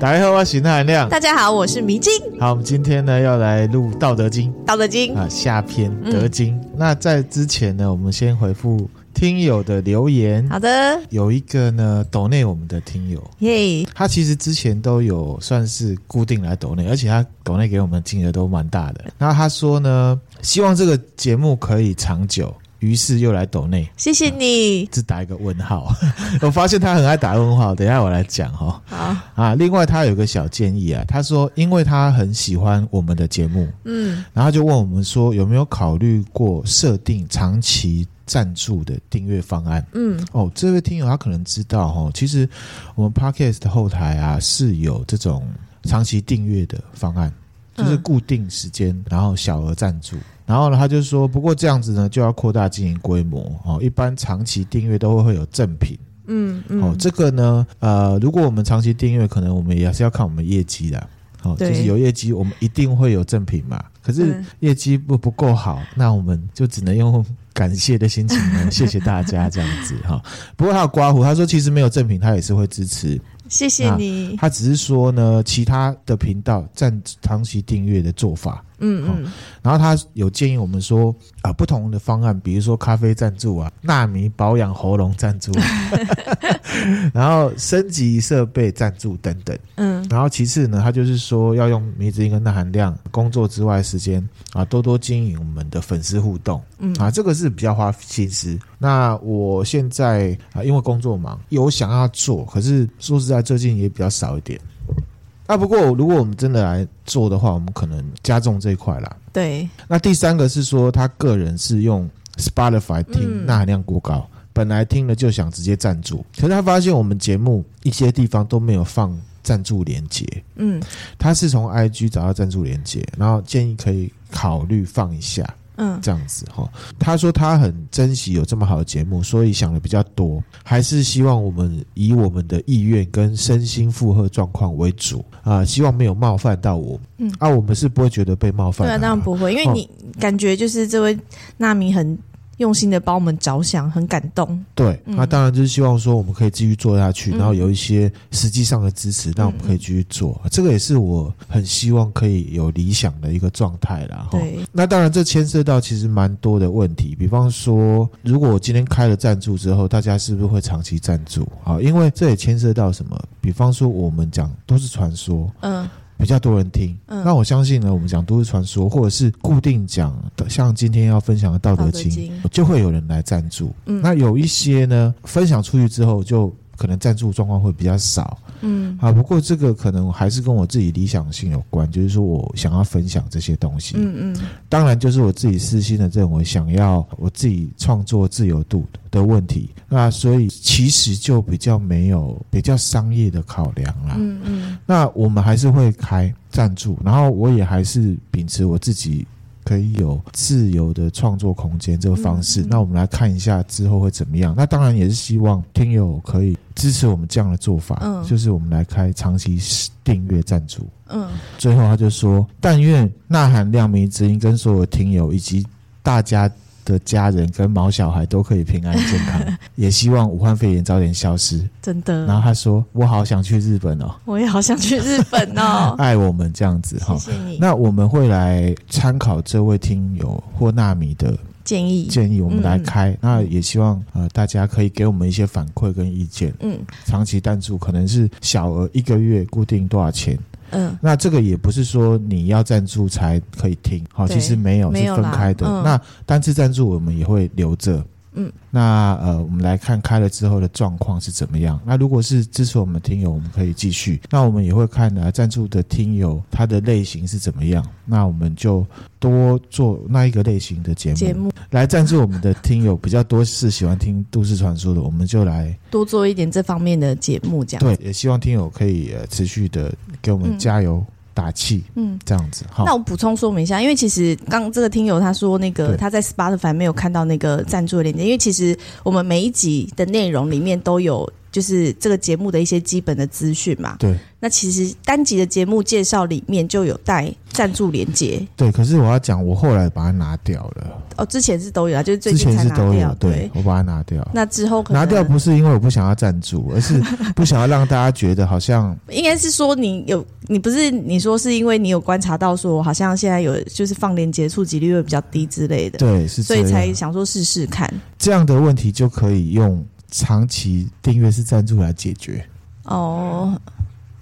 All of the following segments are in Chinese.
大家好，我是那含亮。大家好，我是迷津。好，我们今天呢要来录《道德经》。道德经啊，下篇《德经》嗯。那在之前呢，我们先回复听友的留言。好的，有一个呢，抖内我们的听友，耶，他其实之前都有算是固定来抖内，而且他抖内给我们金额都蛮大的。那他说呢，希望这个节目可以长久。于是又来抖内，谢谢你。只打一个问号，我发现他很爱打问号。等一下我来讲哈。好啊，另外他有个小建议啊，他说因为他很喜欢我们的节目，嗯，然后就问我们说有没有考虑过设定长期赞助的订阅方案？嗯，哦，这位听友他可能知道哈，其实我们 Podcast 的后台啊是有这种长期订阅的方案。就是固定时间，然后小额赞助，然后呢，他就说，不过这样子呢，就要扩大经营规模哦。一般长期订阅都会会有赠品，嗯嗯，哦，这个呢，呃，如果我们长期订阅，可能我们也是要看我们业绩的，哦，就是有业绩，我们一定会有赠品嘛。可是业绩不不够好，那我们就只能用感谢的心情呢，谢谢大家这样子哈。不过他有刮胡，他说其实没有赠品，他也是会支持。谢谢你。他只是说呢，其他的频道占长期订阅的做法，嗯嗯。然后他有建议我们说啊，不同的方案，比如说咖啡赞助啊，纳米保养喉咙赞助，然后升级设备赞助等等。嗯。然后其次呢，他就是说要用迷之音跟钠含量工作之外的时间啊，多多经营我们的粉丝互动。嗯啊，这个是比较花心思。那我现在啊，因为工作忙，有想要做，可是说实在，最近也比较少一点。啊，不过如果我们真的来做的话，我们可能加重这一块啦。对。那第三个是说，他个人是用 Spotify 听，钠含量过高，嗯，本来听了就想直接赞助，可是他发现我们节目一些地方都没有放赞助连接。嗯。他是从 IG 找到赞助连接，然后建议可以考虑放一下。嗯，这样子哈，他说他很珍惜有这么好的节目，所以想的比较多，还是希望我们以我们的意愿跟身心负荷状况为主啊，希望没有冒犯到我。嗯，啊，我们是不会觉得被冒犯的。对啊，当然不会，因为你感觉就是这位纳米很。用心的帮我们着想，很感动。对，那当然就是希望说我们可以继续做下去，嗯、然后有一些实际上的支持，让我们可以继续做。嗯、这个也是我很希望可以有理想的一个状态啦。对，那当然这牵涉到其实蛮多的问题，比方说，如果我今天开了赞助之后，大家是不是会长期赞助？啊，因为这也牵涉到什么？比方说，我们讲都是传说，嗯。比较多人听，嗯，那我相信呢，我们讲都市传说，或者是固定讲的，像今天要分享的《道德经》，就会有人来赞助。嗯，那有一些呢，分享出去之后就。可能赞助状况会比较少，嗯，啊，不过这个可能还是跟我自己理想性有关，就是说我想要分享这些东西，嗯嗯，当然就是我自己私心的认为，想要我自己创作自由度的问题，那所以其实就比较没有比较商业的考量啦，嗯嗯，那我们还是会开赞助，然后我也还是秉持我自己。可以有自由的创作空间这个方式，那我们来看一下之后会怎么样。那当然也是希望听友可以支持我们这样的做法，嗯，就是我们来开长期订阅赞助，嗯。最后他就说：“但愿呐喊亮明之音跟所有听友以及大家。”的家人跟毛小孩都可以平安健康，也希望武汉肺炎早点消失。真的。然后他说：“我好想去日本哦，我也好想去日本哦，爱我们这样子哈。”谢谢你。那我们会来参考这位听友或纳米的建议，建议我们来开。嗯、那也希望呃大家可以给我们一些反馈跟意见。嗯，长期赞助可能是小额一个月固定多少钱？嗯，那这个也不是说你要赞助才可以听，好，其实没有，是分开的。嗯、那单次赞助我们也会留着。嗯，那呃，我们来看开了之后的状况是怎么样。那如果是支持我们听友，我们可以继续。那我们也会看呢，赞助的听友他的类型是怎么样。那我们就多做那一个类型的节目。节目来赞助我们的听友比较多，是喜欢听都市传说的，我们就来多做一点这方面的节目，这样。对，也希望听友可以呃持续的给我们加油。嗯打气，嗯，这样子。好，那我补充说明一下，因为其实刚这个听友他说那个他在 Spotify 没有看到那个赞助的链接，因为其实我们每一集的内容里面都有。就是这个节目的一些基本的资讯嘛。对。那其实单集的节目介绍里面就有带赞助连接。对，可是我要讲，我后来把它拿掉了。哦，之前是都有啊，就是最近才拿掉。之前是都有，对，对我把它拿掉。那之后可能拿掉不是因为我不想要赞助，而是不想要让大家觉得好像应该是说你有你不是你说是因为你有观察到说好像现在有就是放连接触及率会比较低之类的，对，是所以才想说试试看这样的问题就可以用长期订阅式赞助来解决哦。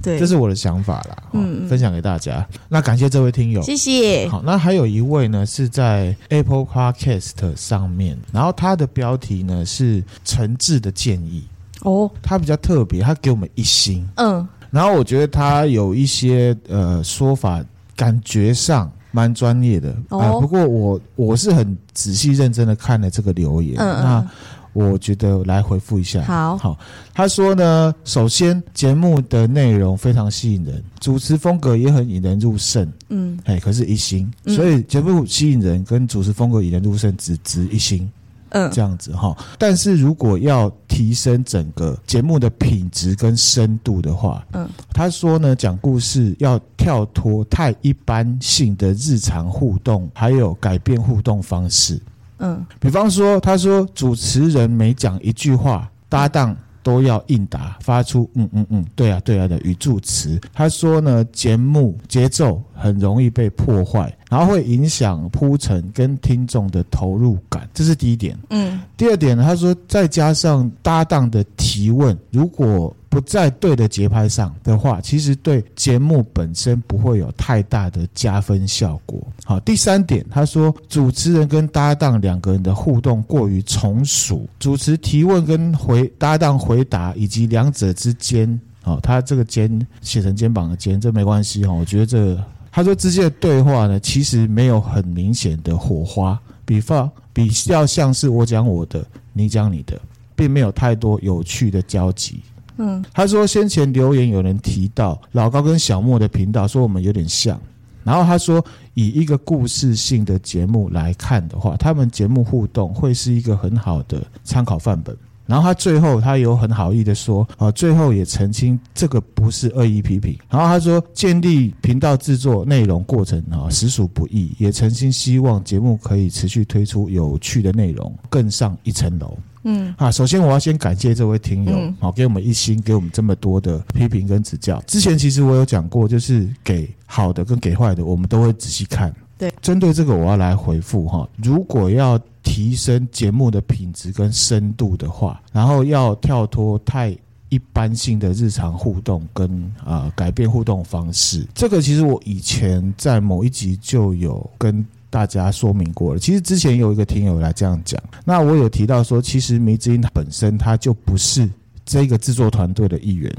对，这是我的想法啦，嗯，分享给大家。那感谢这位听友，谢谢。好，那还有一位呢，是在 Apple Podcast 上面，然后他的标题呢是诚挚的建议哦，他比较特别，他给我们一星，嗯，然后我觉得他有一些呃说法，感觉上蛮专业的哦、呃。不过我我是很仔细认真的看了这个留言，嗯，嗯。那我觉得来回复一下，好，好。他说呢，首先节目的内容非常吸引人，主持风格也很引人入胜，嗯，哎，可是一星，所以节目吸引人跟主持风格引人入胜只值一星，嗯，这样子哈。但是如果要提升整个节目的品质跟深度的话，嗯，他说呢，讲故事要跳脱太一般性的日常互动，还有改变互动方式。嗯，比方说，他说主持人每讲一句话，搭档都要应答，发出嗯嗯嗯，对啊对啊的语助词。他说呢，节目节奏很容易被破坏，然后会影响铺陈跟听众的投入感，这是第一点。嗯，第二点呢，他说再加上搭档的提问，如果不在对的节拍上的话，其实对节目本身不会有太大的加分效果。好，第三点，他说主持人跟搭档两个人的互动过于从属，主持提问跟回搭档回答以及两者之间，哦，他这个肩写成肩膀的肩，这没关系哈。我觉得这，他说之间的对话呢，其实没有很明显的火花，比方比较像是我讲我的，你讲你的，并没有太多有趣的交集。嗯，他说先前留言有人提到老高跟小莫的频道，说我们有点像。然后他说，以一个故事性的节目来看的话，他们节目互动会是一个很好的参考范本。然后他最后他有很好意的说，啊，最后也澄清这个不是恶意批评。然后他说，建立频道制作内容过程啊，实属不易，也诚心希望节目可以持续推出有趣的内容，更上一层楼。嗯，啊，首先我要先感谢这位听友，好，给我们一心，给我们这么多的批评跟指教。之前其实我有讲过，就是给好的跟给坏的，我们都会仔细看。对，针对这个我要来回复哈。如果要提升节目的品质跟深度的话，然后要跳脱太一般性的日常互动跟啊、呃、改变互动方式，这个其实我以前在某一集就有跟。大家说明过了，其实之前有一个听友来这样讲，那我有提到说，其实迷之音本身他就不是这个制作团队的一员，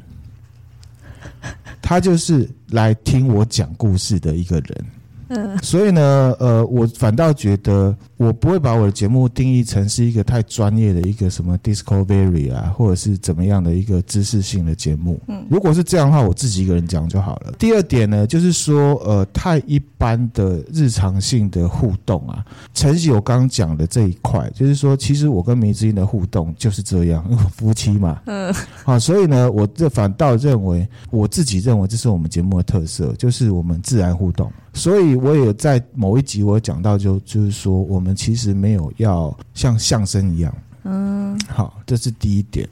他就是来听我讲故事的一个人。嗯，所以呢，呃，我反倒觉得我不会把我的节目定义成是一个太专业的一个什么 Discovery 啊，或者是怎么样的一个知识性的节目。嗯，如果是这样的话，我自己一个人讲就好了。第二点呢，就是说，呃，太一般的日常性的互动啊，晨曦我刚刚讲的这一块，就是说，其实我跟迷之音的互动就是这样，因为夫妻嘛。嗯，好，所以呢，我这反倒认为，我自己认为这是我们节目的特色，就是我们自然互动。所以，我也在某一集我有讲到就，就就是说，我们其实没有要像相声一样。嗯，好，这是第一点。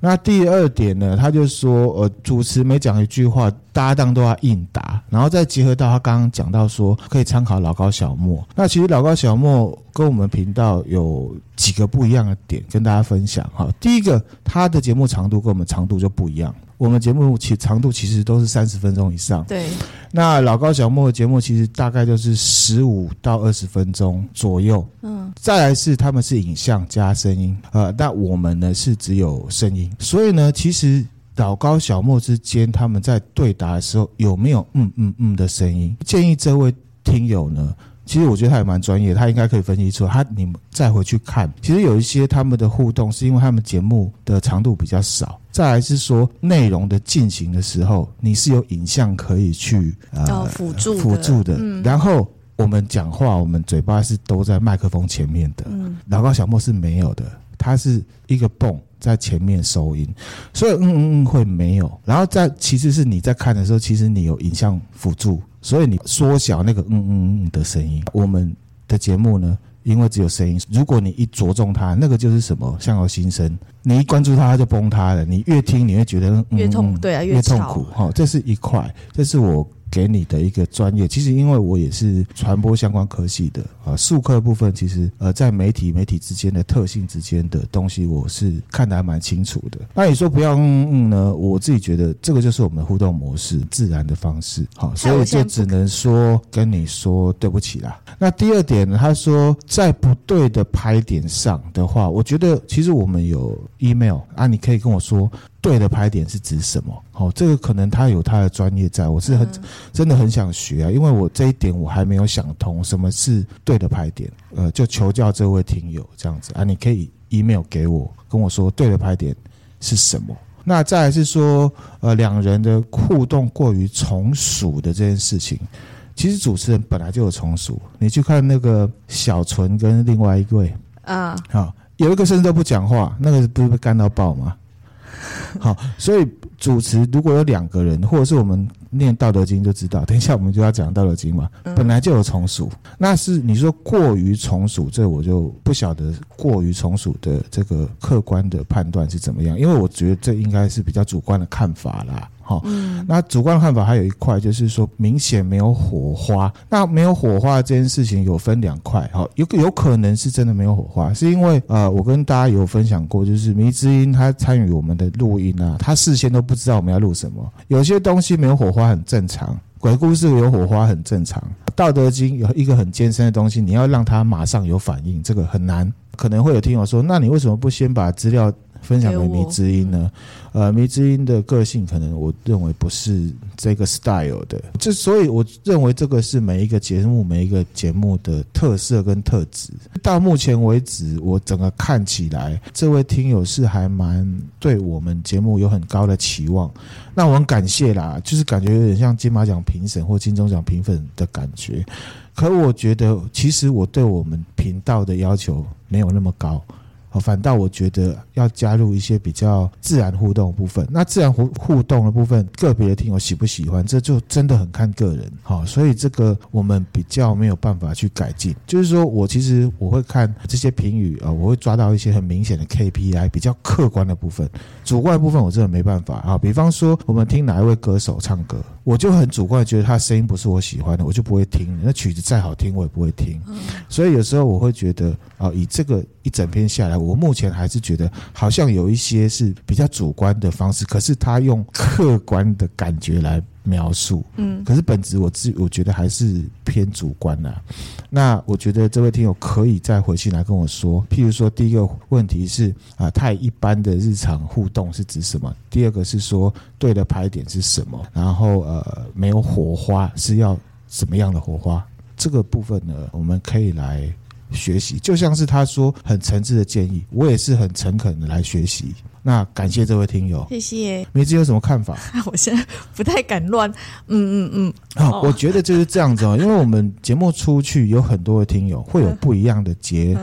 那第二点呢？他就说，呃，主持每讲一句话，搭档都要应答，然后再结合到他刚刚讲到说，可以参考老高小莫。那其实老高小莫跟我们频道有几个不一样的点，跟大家分享哈。第一个，他的节目长度跟我们长度就不一样。我们节目其长度其实都是三十分钟以上，对。那老高小莫的节目其实大概就是十五到二十分钟左右，嗯。再来是他们是影像加声音，呃，那我们呢是只有声音，所以呢，其实老高小莫之间他们在对答的时候有没有嗯嗯嗯的声音？建议这位听友呢。其实我觉得他也蛮专业，他应该可以分析出。他你们再回去看，其实有一些他们的互动是因为他们节目的长度比较少，再来是说内容的进行的时候，你是有影像可以去呃辅助辅助的。嗯，然后我们讲话，我们嘴巴是都在麦克风前面的。嗯，老高小莫是没有的，他是一个泵在前面收音，所以嗯嗯嗯会没有。然后在其实是你在看的时候，其实你有影像辅助。所以你缩小那个嗯嗯嗯的声音，我们的节目呢因为只有声音。如果你一着重它，那个就是什么相由心声，你一关注它，它就崩塌了。你越听，你会觉得、嗯、越痛，对啊，越痛苦。哈，这是一块，这是我。给你的一个专业，其实因为我也是传播相关科系的啊，术科部分其实呃，在媒体媒体之间的特性之间的东西，我是看得还蛮清楚的。那你说不要嗯嗯呢？我自己觉得这个就是我们的互动模式，自然的方式。好，所以就只能说跟你说对不起啦。那第二点呢，他说在不对的拍点上的话，我觉得其实我们有 email 啊，你可以跟我说。对的拍点是指什么？哦，这个可能他有他的专业在，我是很真的很想学啊，因为我这一点我还没有想通什么是对的拍点。呃，就求教这位听友这样子啊，你可以 email 给我，跟我说对的拍点是什么。那再来是说，呃，两人的互动过于从属的这件事情，其实主持人本来就有从属，你去看那个小纯跟另外一位啊，好，有一个甚至都不讲话，那个不是被干到爆吗？好，所以主持如果有两个人，或者是我们念《道德经》就知道，等一下我们就要讲《道德经》嘛，本来就有从属，那是你说过于从属，这我就不晓得过于从属的这个客观的判断是怎么样，因为我觉得这应该是比较主观的看法啦。好，那主观看法还有一块就是说，明显没有火花。那没有火花这件事情有分两块，好，有有可能是真的没有火花，是因为呃，我跟大家有分享过，就是迷之音他参与我们的录音啊，他事先都不知道我们要录什么。有些东西没有火花很正常，鬼故事有火花很正常，道德经有一个很艰深的东西，你要让他马上有反应，这个很难。可能会有听友说，那你为什么不先把资料？分享给迷之音呢？呃，迷之音的个性可能我认为不是这个 style 的，这所以我认为这个是每一个节目每一个节目的特色跟特质。到目前为止，我整个看起来，这位听友是还蛮对我们节目有很高的期望。那我很感谢啦，就是感觉有点像金马奖评审或金钟奖评审的感觉。可我觉得，其实我对我们频道的要求没有那么高。反倒我觉得要加入一些比较自然互动的部分。那自然互互动的部分，个别的听友喜不喜欢，这就真的很看个人。好，所以这个我们比较没有办法去改进。就是说我其实我会看这些评语啊，我会抓到一些很明显的 KPI，比较客观的部分，主观的部分我真的没办法啊。比方说我们听哪一位歌手唱歌，我就很主观觉得他声音不是我喜欢的，我就不会听。那曲子再好听，我也不会听。所以有时候我会觉得啊，以这个一整篇下来。我目前还是觉得好像有一些是比较主观的方式，可是他用客观的感觉来描述，嗯，可是本质我自我觉得还是偏主观呐。那我觉得这位听友可以再回去来跟我说，譬如说第一个问题是啊，太一般的日常互动是指什么？第二个是说对的拍点是什么？然后呃，没有火花是要什么样的火花？这个部分呢，我们可以来。学习就像是他说很诚挚的建议，我也是很诚恳的来学习。那感谢这位听友，谢谢。梅子有什么看法？我现在不太敢乱。嗯嗯嗯。好，我觉得就是这样子哦，因为我们节目出去有很多的听友会有不一样的结，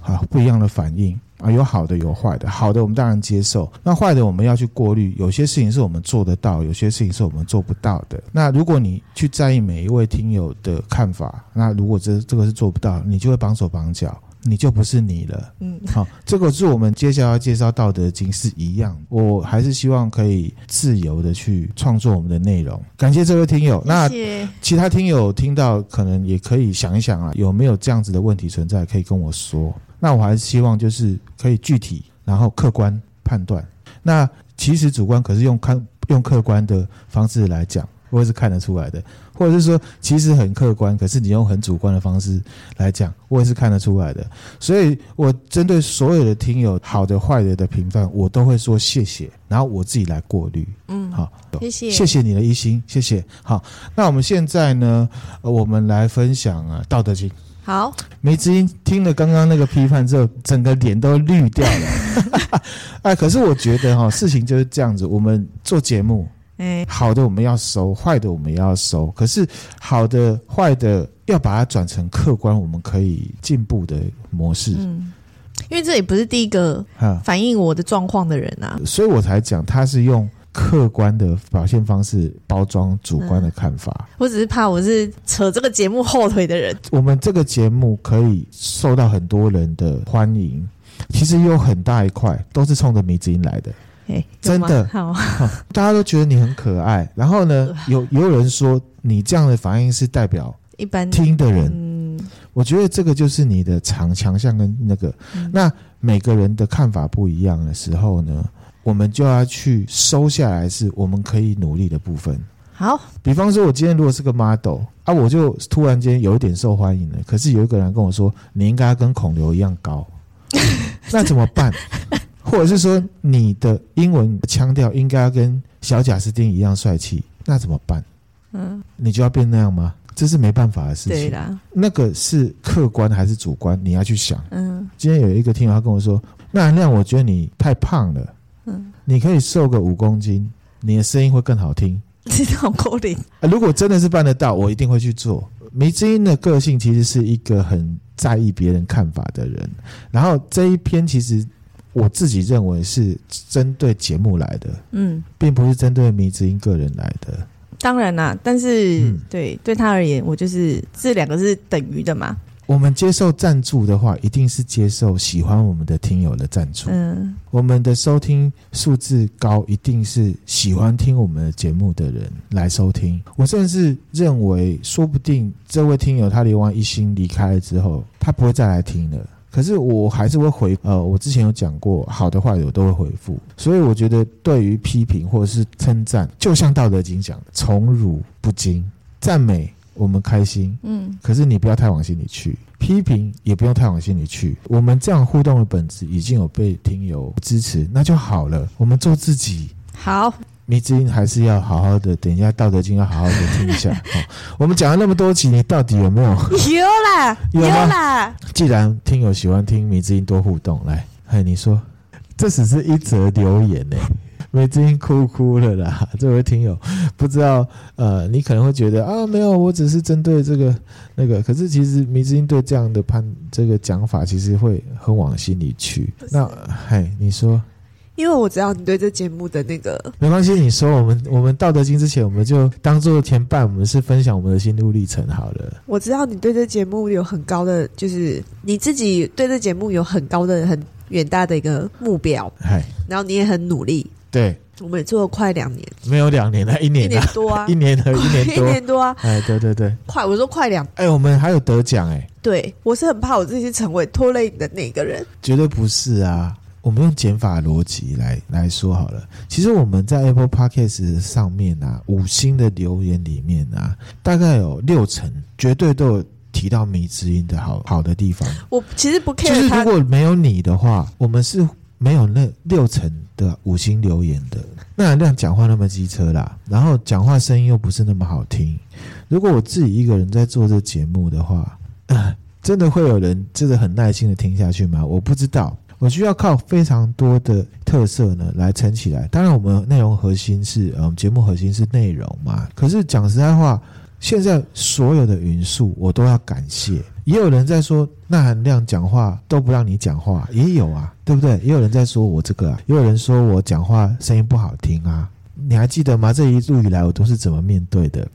啊，不一样的反应。啊，有好的，有坏的。好的，我们当然接受；那坏的，我们要去过滤。有些事情是我们做得到，有些事情是我们做不到的。那如果你去在意每一位听友的看法，那如果这这个是做不到，你就会绑手绑脚，你就不是你了。嗯，好，这个是我们接下来要介绍《道德经》是一样。我还是希望可以自由的去创作我们的内容。感谢这位听友。那其他听友听到，可能也可以想一想啊，有没有这样子的问题存在，可以跟我说。那我还是希望就是可以具体，然后客观判断。那其实主观可是用看用客观的方式来讲，我也是看得出来的。或者是说其实很客观，可是你用很主观的方式来讲，我也是看得出来的。所以我针对所有的听友好的坏的的评判，我都会说谢谢，然后我自己来过滤。嗯，好，谢谢，谢谢你的一心，谢谢。好，那我们现在呢，我们来分享啊《道德经》。好，梅之音听了刚刚那个批判之后，整个脸都绿掉了。哎，可是我觉得哈，事情就是这样子。我们做节目，哎，好的我们要收，坏的我们也要收。可是好的、坏的要把它转成客观，我们可以进步的模式。嗯，因为这也不是第一个反映我的状况的人啊，所以我才讲他是用。客观的表现方式包装主观的看法。嗯、我只是怕我是扯这个节目后腿的人。我们这个节目可以受到很多人的欢迎，其实有很大一块都是冲着迷之音来的。欸、真的好，大家都觉得你很可爱。然后呢，有也有人说你这样的反应是代表一般听的人。嗯，我觉得这个就是你的强强项跟那个。嗯、那每个人的看法不一样的时候呢，我们就要去收下来，是我们可以努力的部分。好，比方说，我今天如果是个 model 啊，我就突然间有一点受欢迎了，可是有一个人跟我说，你应该跟孔刘一样高，那怎么办？或者是说你的英文腔调应该要跟小贾斯汀一样帅气，那怎么办？嗯，你就要变那样吗？这是没办法的事情。对啦，那个是客观还是主观？你要去想。嗯，今天有一个听友他跟我说，那含量我觉得你太胖了。嗯，你可以瘦个五公斤，你的声音会更好听。这种口令啊，如果真的是办得到，我一定会去做。迷之音的个性其实是一个很在意别人看法的人，然后这一篇其实。我自己认为是针对节目来的，嗯，并不是针对迷之音个人来的。当然啦，但是、嗯、对对他而言，我就是这两个是等于的嘛。我们接受赞助的话，一定是接受喜欢我们的听友的赞助。嗯，我们的收听数字高，一定是喜欢听我们的节目的人来收听。我甚至认为，说不定这位听友他流完一心离开了之后，他不会再来听了。可是我还是会回，呃，我之前有讲过，好的坏的我都会回复，所以我觉得对于批评或者是称赞，就像《道德经》讲的，宠辱不惊，赞美我们开心，嗯，可是你不要太往心里去，批评也不用太往心里去，我们这样互动的本质已经有被听友支持，那就好了，我们做自己，好。迷之音还是要好好的，等一下《道德经》要好好的听一下。好，我们讲了那么多集，你到底有没有？有啦，有啦。既然听友喜欢听迷之音，多互动来。嘿，你说，这只是一则留言呢、欸。迷之音哭哭了啦。这位听友不知道，呃，你可能会觉得啊，没有，我只是针对这个那个。可是其实梅子音对这样的判这个讲法，其实会很往心里去。那，嗨，你说。因为我知道你对这节目的那个没关系，你说我们我们道德经之前，我们就当做前半，我们是分享我们的心路历程好了。我知道你对这节目有很高的，就是你自己对这节目有很高的、很远大的一个目标，嗨，然后你也很努力。对，我们也做了快两年，没有两年了，一年，一年多啊，一年和 一年多，一年多啊，哎，对对对，快，我说快两，哎，我们还有得奖哎，对，我是很怕我自己成为拖累你的那个人，绝对不是啊。我们用减法逻辑来来说好了。其实我们在 Apple Podcast 上面啊，五星的留言里面啊，大概有六成绝对都有提到迷之音的好好的地方。我其实不 care，就是如果没有你的话，我们是没有那六成的五星留言的。那含量讲话那么机车啦，然后讲话声音又不是那么好听。如果我自己一个人在做这节目的话，真的会有人真的很耐心的听下去吗？我不知道。我需要靠非常多的特色呢来撑起来。当然，我们内容核心是，嗯，节目核心是内容嘛。可是讲实在话，现在所有的元素我都要感谢。也有人在说，那含量讲话都不让你讲话，也有啊，对不对？也有人在说我这个啊，也有人说我讲话声音不好听啊。你还记得吗？这一路以来我都是怎么面对的？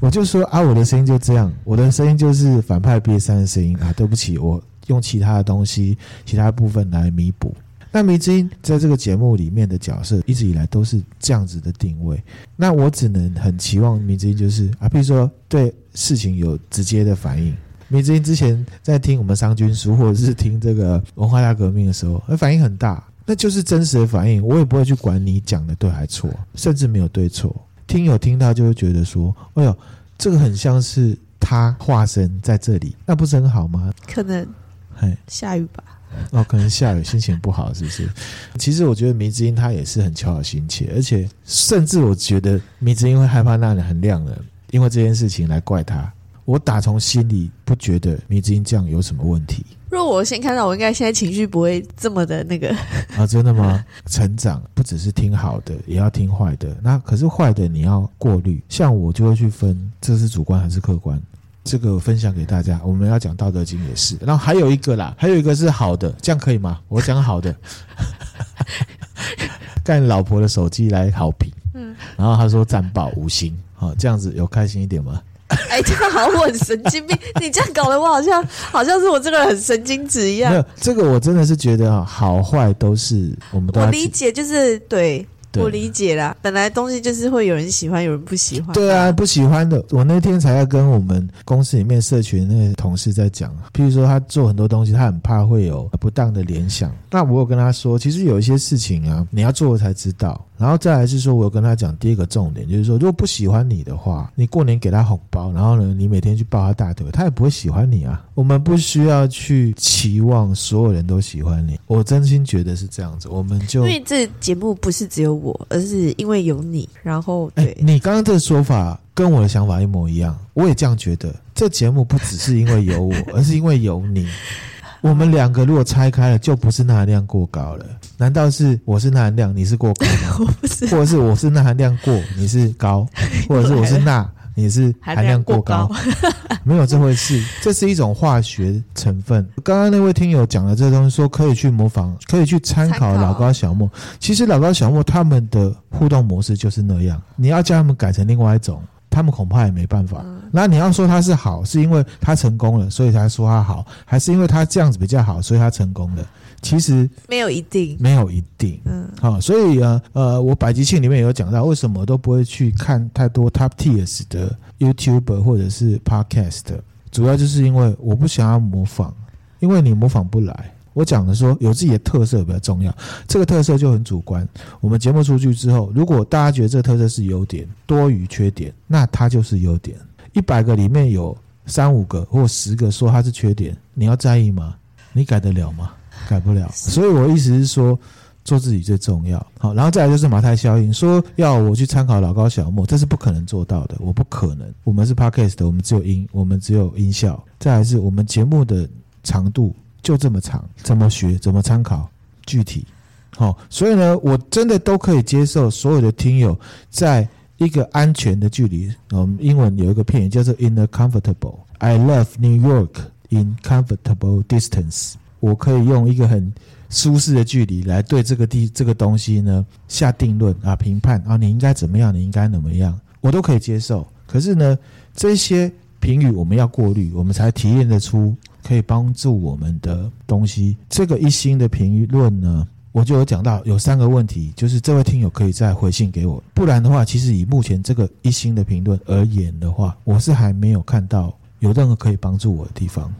我就说啊，我的声音就这样，我的声音就是反派瘪三的声音啊。对不起，我。用其他的东西、其他部分来弥补。那迷之音在这个节目里面的角色，一直以来都是这样子的定位。那我只能很期望迷之音就是啊，比如说对事情有直接的反应。迷之音之前在听我们商君书，或者是听这个文化大革命的时候，那反应很大，那就是真实的反应。我也不会去管你讲的对还错，甚至没有对错。听友听到就会觉得说：“哎呦，这个很像是他化身在这里，那不是很好吗？”可能。嘿下雨吧？哦，可能下雨，心情不好，是不是？其实我觉得迷之音他也是很求好心切，而且甚至我觉得迷之音会害怕那里很亮了，因为这件事情来怪他。我打从心里不觉得迷之音这样有什么问题。若我先看到，我应该现在情绪不会这么的那个啊？真的吗？成长不只是听好的，也要听坏的。那可是坏的你要过滤，像我就会去分，这是主观还是客观。这个分享给大家，我们要讲《道德经》也是，然后还有一个啦，还有一个是好的，这样可以吗？我讲好的，干老婆的手机来好评，嗯，然后他说赞爆五星，好，这样子有开心一点吗？哎，这样好像我很神经病，你这样搞得我好像好像是我这个人很神经质一样。没有，这个我真的是觉得啊，好坏都是我们都。我理解，就是对。我理解啦，本来东西就是会有人喜欢，有人不喜欢。对啊，不喜欢的。我那天才要跟我们公司里面社群那个同事在讲，譬如说他做很多东西，他很怕会有不当的联想。那我有跟他说，其实有一些事情啊，你要做了才知道。然后再来是说，我有跟他讲第一个重点，就是说，如果不喜欢你的话，你过年给他红包，然后呢，你每天去抱他大腿，他也不会喜欢你啊。我们不需要去期望所有人都喜欢你。我真心觉得是这样子，我们就因为这节目不是只有我，而是因为有你。然后，对，你刚刚这个说法跟我的想法一模一样，我也这样觉得。这节目不只是因为有我，而是因为有你。我们两个如果拆开了，就不是钠含量过高了。难道是我是钠含量，你是过高吗？我不是，或者是我是钠含量过，你是高，或者是我是钠，你是含量过高？过高 没有这回事，这是一种化学成分。刚刚那位听友讲的这个东西，说可以去模仿，可以去参考老高小莫。其实老高小莫他们的互动模式就是那样，你要叫他们改成另外一种。他们恐怕也没办法。那你要说他是好，是因为他成功了，所以才说他好，还是因为他这样子比较好，所以他成功了？其实没有一定，没有一定。嗯，好，所以啊，呃，我百集庆里面有讲到，为什么我都不会去看太多 top tiers 的 YouTuber 或者是 Podcast，主要就是因为我不想要模仿，因为你模仿不来。我讲的说有自己的特色比较重要，这个特色就很主观。我们节目出去之后，如果大家觉得这个特色是优点多于缺点，那它就是优点。一百个里面有三五个或十个说它是缺点，你要在意吗？你改得了吗？改不了。所以我意思是说，做自己最重要。好，然后再来就是马太效应，说要我去参考老高小莫，这是不可能做到的。我不可能。我们是 Podcast 的，我们只有音，我们只有音效。再来是我们节目的长度。就这么长，怎么学？怎么参考？具体，好，所以呢，我真的都可以接受所有的听友在一个安全的距离。我们英文有一个片语叫做 “in a comfortable”。I love New York in comfortable distance。我可以用一个很舒适的距离来对这个地这个东西呢下定论啊，评判啊，你应该怎么样？你应该怎么样？我都可以接受。可是呢，这些评语我们要过滤，我们才提炼得出。可以帮助我们的东西，这个一星的评论呢，我就有讲到有三个问题，就是这位听友可以再回信给我，不然的话，其实以目前这个一星的评论而言的话，我是还没有看到有任何可以帮助我的地方，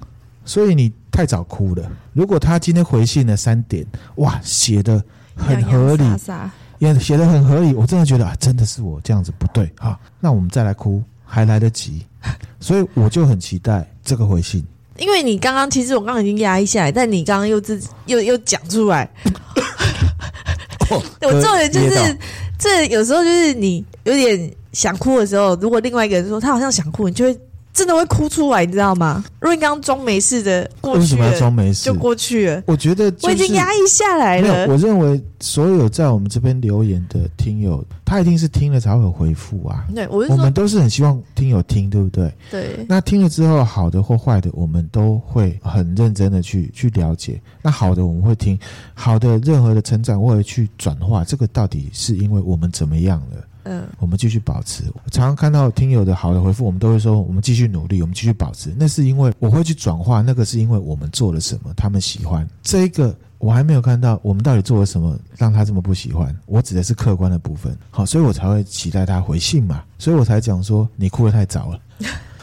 所以你太早哭了。如果他今天回信了三点，哇，写的很合理，也写的很合理，我真的觉得啊，真的是我这样子不对啊，那我们再来哭还来得及，所以我就很期待这个回信。因为你刚刚其实我刚刚已经压抑下来，但你刚刚又自己又又讲出来，我这种人就是这有时候就是你有点想哭的时候，如果另外一个人说他好像想哭，你就会。真的会哭出来，你知道吗？如果你刚刚装没事的过去，为什么要装没事？就过去了。我觉得、就是、我已经压抑下来了。我认为所有在我们这边留言的听友，他一定是听了才会有回复啊。对，我我们都是很希望听友听，对不对？对。那听了之后，好的或坏的，我们都会很认真的去去了解。那好的我们会听，好的任何的成长或者去转化，这个到底是因为我们怎么样了？嗯，我们继续保持。常常看到听友的好的回复，我们都会说我们继续努力，我们继续保持。那是因为我会去转化，那个是因为我们做了什么，他们喜欢。这一个我还没有看到，我们到底做了什么让他这么不喜欢？我指的是客观的部分。好，所以我才会期待他回信嘛，所以我才讲说你哭得太早了。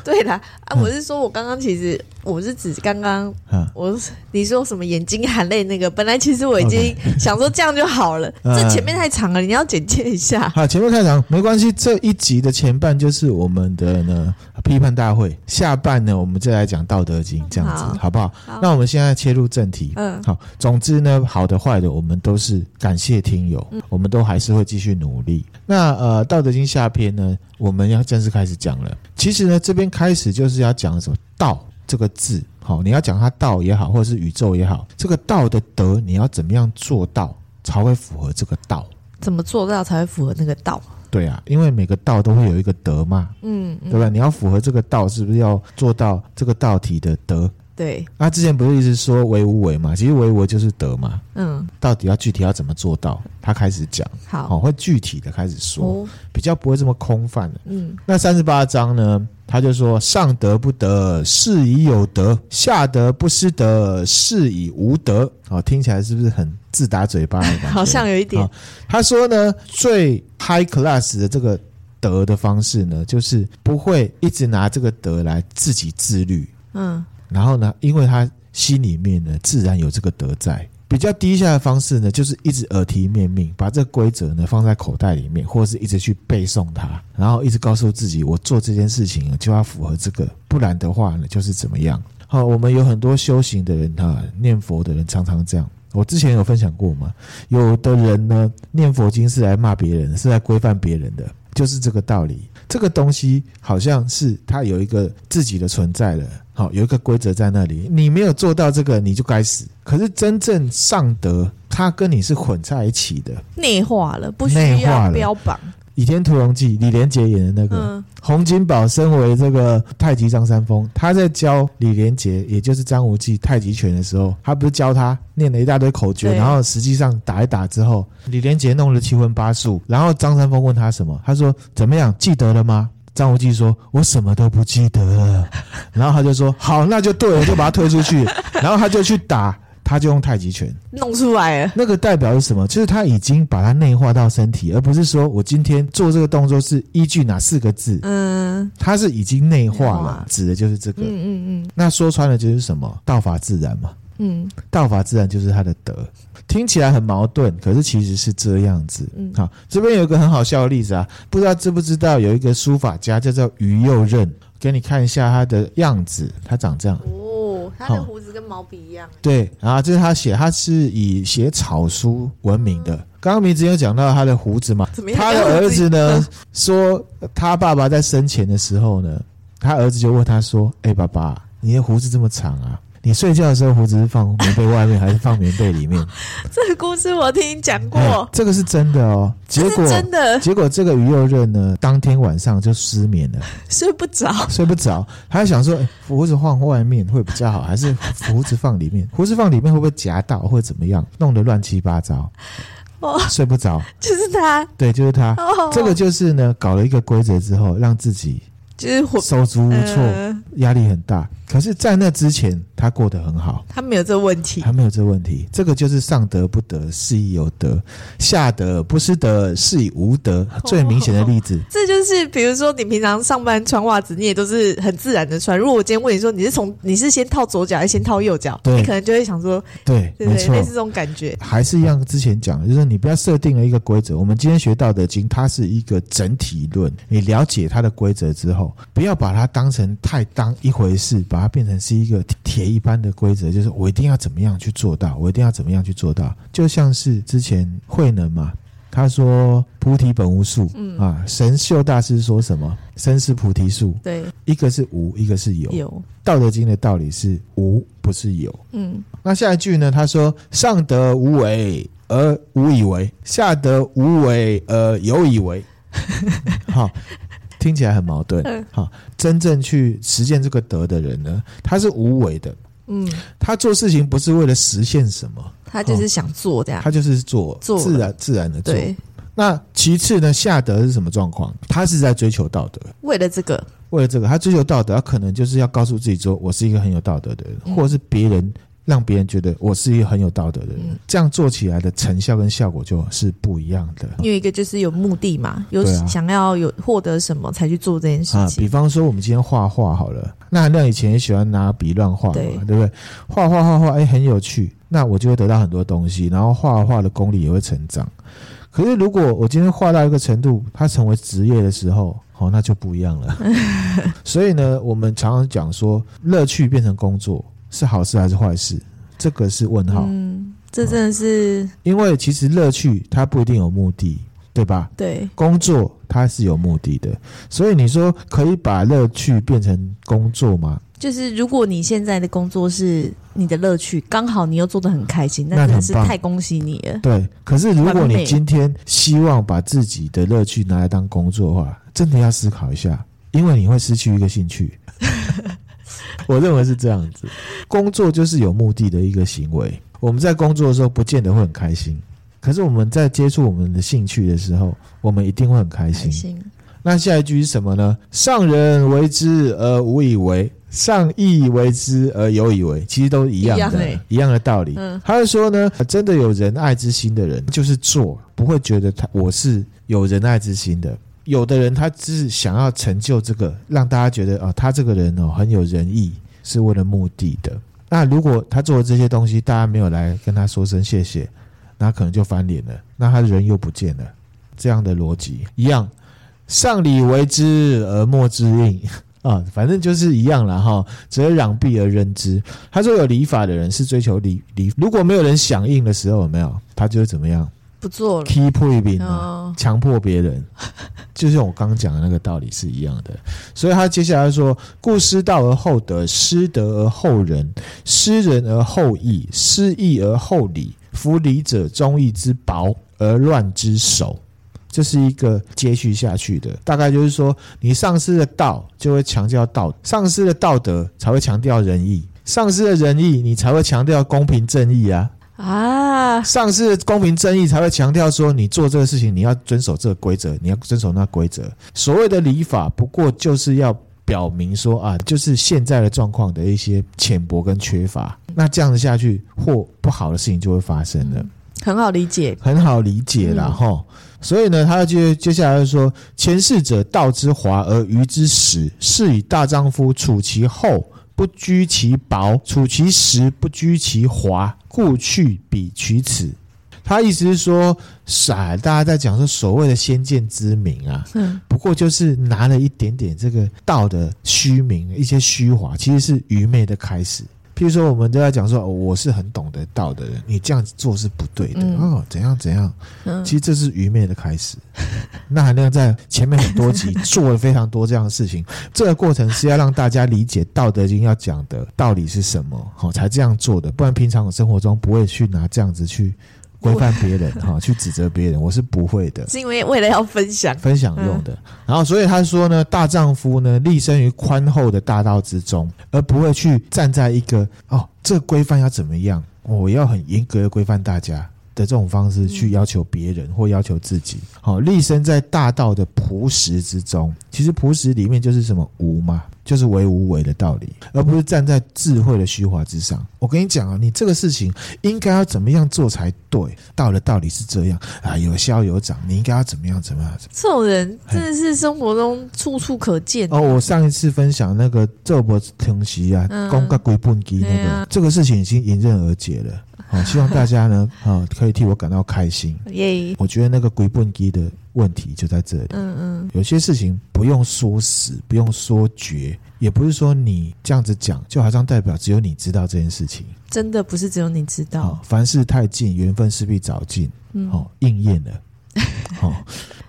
对啦，啊，我是说我刚刚其实我是指刚刚，我你说什么眼睛含泪那个，本来其实我已经 想说这样就好了，这前面太长了，你要剪接一下。好，前面太长没关系，这一集的前半就是我们的呢批判大会，下半呢我们再来讲道德经，这样子好，不好，好？那我们现在切入正题，嗯，好，总之呢，好的坏的我们都是感谢听友，我们都还是会继续努力。那呃，道德经下篇呢，我们要正式开始讲了。其实呢，这边开始就是要讲什么“道”这个字。好，你要讲它道也好，或者是宇宙也好，这个道的德，你要怎么样做到才会符合这个道？怎么做到才会符合那个道？对啊，因为每个道都会有一个德嘛，嗯，嗯对吧？你要符合这个道，是不是要做到这个道体的德？对。那之前不是一直说为无为嘛？其实为无为就是德嘛。嗯。到底要具体要怎么做到？他开始讲。好。会具体的开始说，哦、比较不会这么空泛的。嗯。那三十八章呢？他就说：上德不德，是以有德；下德不失德，是以无德。哦，听起来是不是很自打嘴巴的感觉？好像有一点。他说呢，最 high class 的这个德的方式呢，就是不会一直拿这个德来自己自律。嗯。然后呢，因为他心里面呢，自然有这个德在。比较低下的方式呢，就是一直耳提面命，把这规则呢放在口袋里面，或者是一直去背诵它，然后一直告诉自己，我做这件事情就要符合这个，不然的话呢，就是怎么样。好，我们有很多修行的人哈，念佛的人常常这样。我之前有分享过嘛，有的人呢念佛经是来骂别人，是来规范别人的，就是这个道理。这个东西好像是它有一个自己的存在了。好，有一个规则在那里，你没有做到这个，你就该死。可是真正上德，它跟你是混在一起的，内化了，不需要标榜。《倚天屠龙记》，李连杰演的那个、嗯、洪金宝，身为这个太极张三丰，他在教李连杰，也就是张无忌太极拳的时候，他不是教他念了一大堆口诀，然后实际上打一打之后，李连杰弄了七荤八素，然后张三丰问他什么，他说怎么样，记得了吗？张无忌说：“我什么都不记得了。”然后他就说：“好，那就对了，就把他推出去。”然后他就去打，他就用太极拳弄出来了。那个代表是什么？就是他已经把它内化到身体，而不是说我今天做这个动作是依据哪四个字。嗯，他是已经内化了，指的就是这个。嗯嗯嗯。那说穿了就是什么？道法自然嘛。嗯，道法自然就是他的德。听起来很矛盾，可是其实是这样子。嗯，好，这边有一个很好笑的例子啊，不知道知不知道有一个书法家叫做于右任，给你看一下他的样子，他长这样。哦，他的胡子跟毛笔一样。对，然后这是他写，他是以写草书闻名的。刚刚明子有讲到他的胡子嘛？他的儿子呢 说，他爸爸在生前的时候呢，他儿子就问他说：“哎，爸爸，你的胡子这么长啊？”你睡觉的时候胡子是放棉被外面还是放棉被里面？这个故事我听你讲过、嗯，这个是真的哦。结果真的，结果这个于右任呢，当天晚上就失眠了，睡不着，睡不着。他想说，欸、胡子放外面会比较好，还是胡子放里面？胡子放里面会不会夹到，或者怎么样，弄得乱七八糟，哦，睡不着。就是他，对，就是他。哦、这个就是呢，搞了一个规则之后，让自己。就是手足无措，压力很大。可是，在那之前，他过得很好，他没有这个问题，他没有这个问题。这个就是上德不德，是以有德；下德不失德，是以无德。最明显的例子，这就是比如说，你平常上班穿袜子，你也都是很自然的穿。如果我今天问你说，你是从你是先套左脚，还是先套右脚？你可能就会想说，对，对，没错，类似这种感觉。还是一样，之前讲，就是你不要设定了一个规则。我们今天学《道德经》，它是一个整体论。你了解它的规则之后，不要把它当成太当一回事，把它变成是一个铁一般的规则，就是我一定要怎么样去做到，我一定要怎么样去做到。就像是之前慧能嘛，他说“菩提本无树”，嗯啊，神秀大师说什么“身是菩提树”，对，一个是无，一个是有。有《道德经》的道理是无，不是有。嗯，那下一句呢？他说：“上德无为而无以为，下德无为而有以为。”好。听起来很矛盾，好，真正去实践这个德的人呢，他是无为的，嗯，他做事情不是为了实现什么，他就是想做这样，他就是做，做自然自然的做。那其次呢，下德是什么状况？他是在追求道德，为了这个，为了这个，他追求道德，他可能就是要告诉自己说，我是一个很有道德的人，或者是别人。让别人觉得我是一个很有道德的人，嗯、这样做起来的成效跟效果就是不一样的。有一个就是有目的嘛，有想要有获得什么才去做这件事情。啊、比方说，我们今天画画好了，那韩亮以前也喜欢拿笔乱画嘛，对，对不对？画画画画，哎，很有趣，那我就会得到很多东西，然后画画的功力也会成长。可是如果我今天画到一个程度，它成为职业的时候，哦，那就不一样了。所以呢，我们常常讲说，乐趣变成工作。是好事还是坏事？这个是问号。嗯，这真的是、嗯、因为其实乐趣它不一定有目的，对吧？对，工作它是有目的的，所以你说可以把乐趣变成工作吗？就是如果你现在的工作是你的乐趣，刚好你又做得很开心，那真的是太恭喜你了。对，可是如果你今天希望把自己的乐趣拿来当工作的话，真的要思考一下，因为你会失去一个兴趣。我认为是这样子，工作就是有目的的一个行为。我们在工作的时候，不见得会很开心，可是我们在接触我们的兴趣的时候，我们一定会很开心。开心。那下一句是什么呢？上人为之而无以为，上义为之而有以为。其实都一样的，一样，一样的道理。嗯，他是说呢，真的有仁爱之心的人，就是做，不会觉得他我是有仁爱之心的。有的人他只是想要成就这个，让大家觉得哦，他这个人哦很有仁义，是为了目的的。那如果他做的这些东西，大家没有来跟他说声谢谢，那可能就翻脸了，那他人又不见了。这样的逻辑一样。上礼为之而莫之应啊，反正就是一样了哈。则攘臂而扔之。他说有礼法的人是追求礼礼，如果没有人响应的时候，有没有他就会怎么样？不做了，keep pushing 强迫别人，就像我刚刚讲的那个道理是一样的。所以他接下来说：故失道而后德，失德而后仁，失仁而后义，失义而后礼。夫礼者，忠义之薄而乱之首。这是一个接续下去的，大概就是说，你丧失了道，就会强调道；丧失了道德，才会强调仁义；丧失了仁义，你才会强调公平正义啊！啊，丧失了公平正义，才会强调说，你做这个事情，你要遵守这个规则，你要遵守那规则。所谓的礼法，不过就是要表明说啊，就是现在的状况的一些浅薄跟缺乏。那这样子下去，或不好的事情就会发生了。很好理解，很好理解了哈。嗯所以呢，他接接下来就说：“前世者道之华而愚之始，是以大丈夫处其厚不居其薄，处其实不居其华，故去彼取此。”他意思是说，傻，大家在讲说所谓的先见之明啊，嗯，不过就是拿了一点点这个道的虚名，一些虚华，其实是愚昧的开始。譬如说，我们都在讲说，哦，我是很懂得道的人，你这样子做是不对的，嗯、哦，怎样怎样？其实这是愚昧的开始。那含量在前面很多集做了非常多这样的事情，这个过程是要让大家理解《道德经》要讲的道理是什么，好，才这样做的。不然平常生活中不会去拿这样子去。规范别人哈，去指责别人，我是不会的。是因为为了要分享，分享用的。然后，所以他说呢，大丈夫呢，立身于宽厚的大道之中，而不会去站在一个哦，这个规范要怎么样，我要很严格的规范大家的这种方式去要求别人或要求自己。好，立身在大道的朴实之中，其实朴实里面就是什么无嘛。就是为无为的道理，而不是站在智慧的虚华之上。我跟你讲啊，你这个事情应该要怎么样做才对？道的道理是这样啊，有消有长，你应该要怎么样？怎么样？这种人真的是生活中处处可见哦。我上一次分享那个赵伯疼惜啊，公个归本基那个、啊、这个事情已经迎刃而解了。好，希望大家呢，啊，可以替我感到开心。耶！我觉得那个归本基的。问题就在这里。嗯嗯，有些事情不用说死，不用说绝，也不是说你这样子讲，就好像代表只有你知道这件事情。真的不是只有你知道。哦、凡事太近，缘分势必早尽。嗯，好、哦，应验了。好、哦，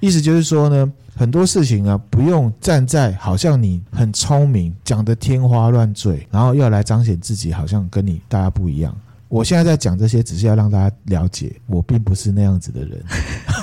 意思就是说呢，很多事情啊，不用站在好像你很聪明，讲的天花乱坠，然后要来彰显自己，好像跟你大家不一样。我现在在讲这些，只是要让大家了解，我并不是那样子的人。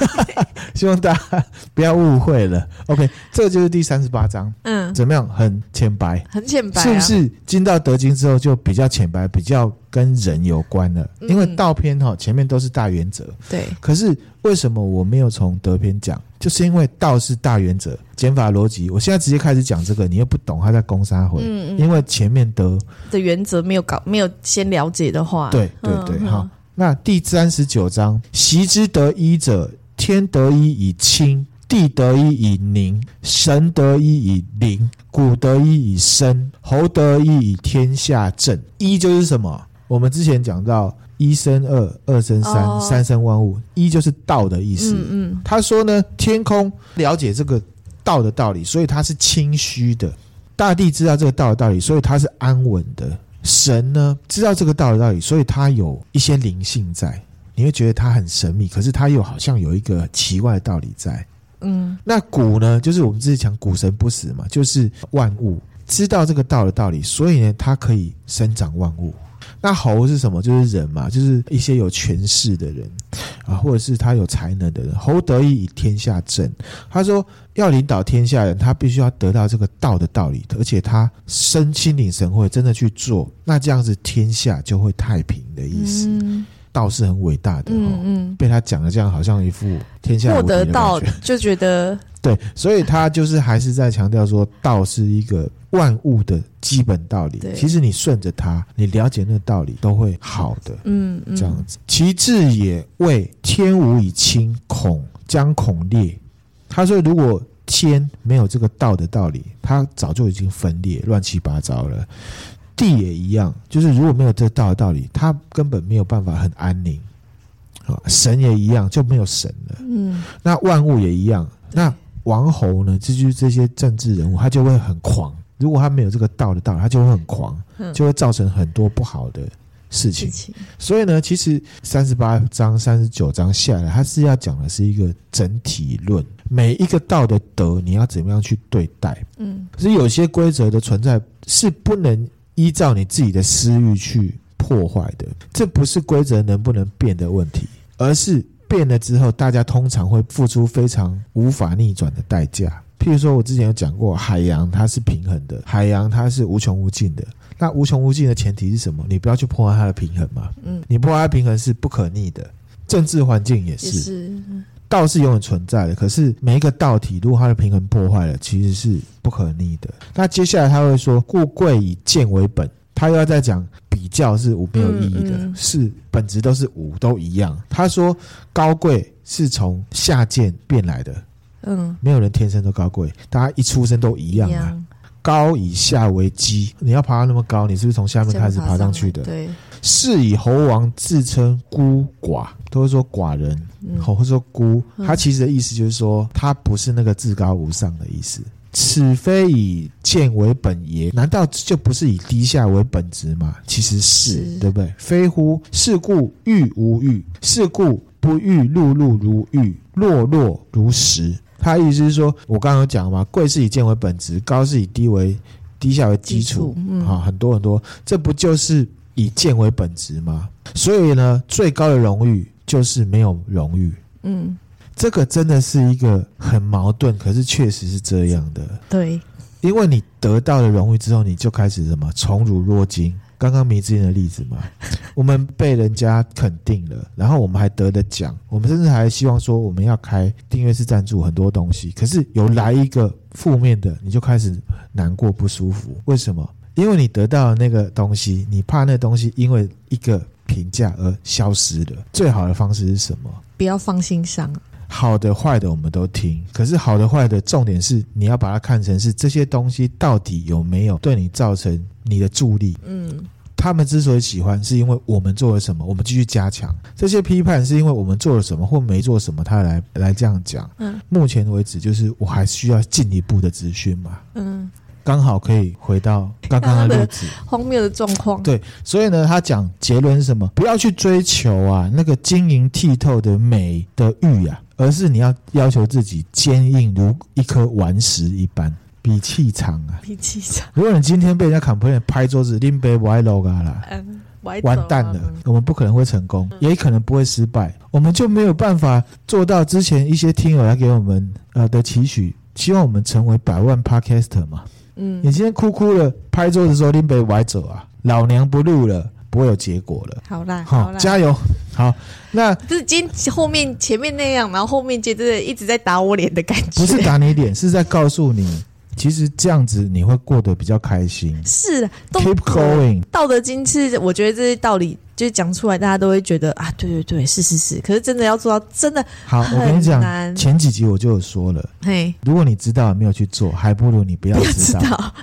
希望大家不要误会了。OK，这就是第三十八章。嗯，怎么样？很浅白，很浅白、啊，是不是？进到德经之后，就比较浅白，比较跟人有关了。因为道篇哈前面都是大原则。对。可是为什么我没有从德篇讲？就是因为道是大原则，减法逻辑。我现在直接开始讲这个，你又不懂，他在攻杀回。嗯嗯。因为前面德的原则没有搞，没有先了解的话。对对对，好、嗯。那第三十九章，习之得一者。天得一以清，地得一以宁，神得一以灵，谷得一以生，侯得一以天下正。一就是什么？我们之前讲到一生二，二生三，哦、三生万物。一就是道的意思。嗯嗯。他说呢，天空了解这个道的道理，所以它是清虚的；大地知道这个道的道理，所以它是安稳的；神呢知道这个道的道理，所以它有一些灵性在。你会觉得它很神秘，可是它又好像有一个奇怪的道理在。嗯，那古呢，就是我们之前讲古神不死嘛，就是万物知道这个道的道理，所以呢，它可以生长万物。那侯是什么？就是人嘛，就是一些有权势的人啊，或者是他有才能的人。侯得意以天下正。他说要领导天下人，他必须要得到这个道的道理，而且他身心领神会，真的去做，那这样子天下就会太平的意思。嗯道是很伟大的，嗯嗯，被他讲的这样，好像一副天下获得道就觉得对，所以他就是还是在强调说，道是一个万物的基本道理。其实你顺着它，你了解那个道理，都会好的。嗯嗯，这样子。其次也谓天无以清，恐将恐裂。他说，如果天没有这个道的道理，它早就已经分裂，乱七八糟了。地也一样，就是如果没有这道的道理，它根本没有办法很安宁。啊，神也一样，就没有神了。嗯，那万物也一样。那王侯呢？这就是这些政治人物，他就会很狂。如果他没有这个道的道理，他就会很狂，就会造成很多不好的事情。所以呢，其实三十八章、三十九章下来，他是要讲的是一个整体论，每一个道的德，你要怎么样去对待？嗯，可是有些规则的存在是不能。依照你自己的私欲去破坏的，这不是规则能不能变的问题，而是变了之后，大家通常会付出非常无法逆转的代价。譬如说，我之前有讲过，海洋它是平衡的，海洋它是无穷无尽的。那无穷无尽的前提是什么？你不要去破坏它的平衡嘛。嗯，你破坏它平衡是不可逆的。政治环境也是。也是道是永远存在的，可是每一个道体，如果它的平衡破坏了，其实是不可逆的。那接下来他会说：“故贵以贱为本。”他又要再讲比较是无没有意义的，嗯嗯、是本质都是无，都一样。他说：“高贵是从下贱变来的。”嗯，没有人天生都高贵，大家一出生都一样啊。样高以下为基，你要爬到那么高，你是不是从下面开始爬上去的？对。是以猴王自称孤寡，都是说寡人。或者说孤，他其实的意思就是说，他不是那个至高无上的意思。此非以贱为本也，难道就不是以低下为本质吗？其实是，是对不对？非乎？是故欲无欲，是故不欲碌碌如玉，落落如石。他意思是说，我刚刚有讲嘛，贵是以贱为本质，高是以低为低下为基础，嗯，啊，很多很多，这不就是以贱为本质吗？所以呢，最高的荣誉。就是没有荣誉，嗯，这个真的是一个很矛盾，可是确实是这样的。对，因为你得到了荣誉之后，你就开始什么宠辱若惊。刚刚迷之音的例子嘛，我们被人家肯定了，然后我们还得了奖，我们甚至还希望说我们要开订阅式赞助很多东西，可是有来一个负面的，你就开始难过不舒服。为什么？因为你得到了那个东西，你怕那东西因为一个。评价而消失了最好的方式是什么？不要放心上。好的、坏的我们都听，可是好的、坏的重点是你要把它看成是这些东西到底有没有对你造成你的助力？嗯，他们之所以喜欢，是因为我们做了什么，我们继续加强。这些批判是因为我们做了什么或没做什么，他来来这样讲。嗯，目前为止就是我还需要进一步的资讯嘛。嗯。刚好可以回到刚刚的例子，荒谬的状况。对，所以呢，他讲结论是什么？不要去追求啊那个晶莹剔透的美的玉啊，而是你要要求自己坚硬如一颗顽石一般，比气场啊，比气场。如果你今天被人家 complain 拍桌子，拎杯歪楼啊啦，嗯，完蛋了，我们不可能会成功，也可能不会失败，我们就没有办法做到之前一些听友来给我们呃的期许，希望我们成为百万 podcaster 嘛。嗯，你今天哭哭了，拍桌子说拎杯歪走啊，老娘不录了，不会有结果了。好啦，好啦，加油。好，那就是今天后面前面那样，然后后面接着一直在打我脸的感觉。不是打你脸，是在告诉你，其实这样子你会过得比较开心。是，Keep going。道德经是，我觉得这些道理。就是讲出来，大家都会觉得啊，对对对，是是是。可是真的要做到，真的好。我跟你讲，前几集我就有说了，嘿，如果你知道没有去做，还不如你不要知道。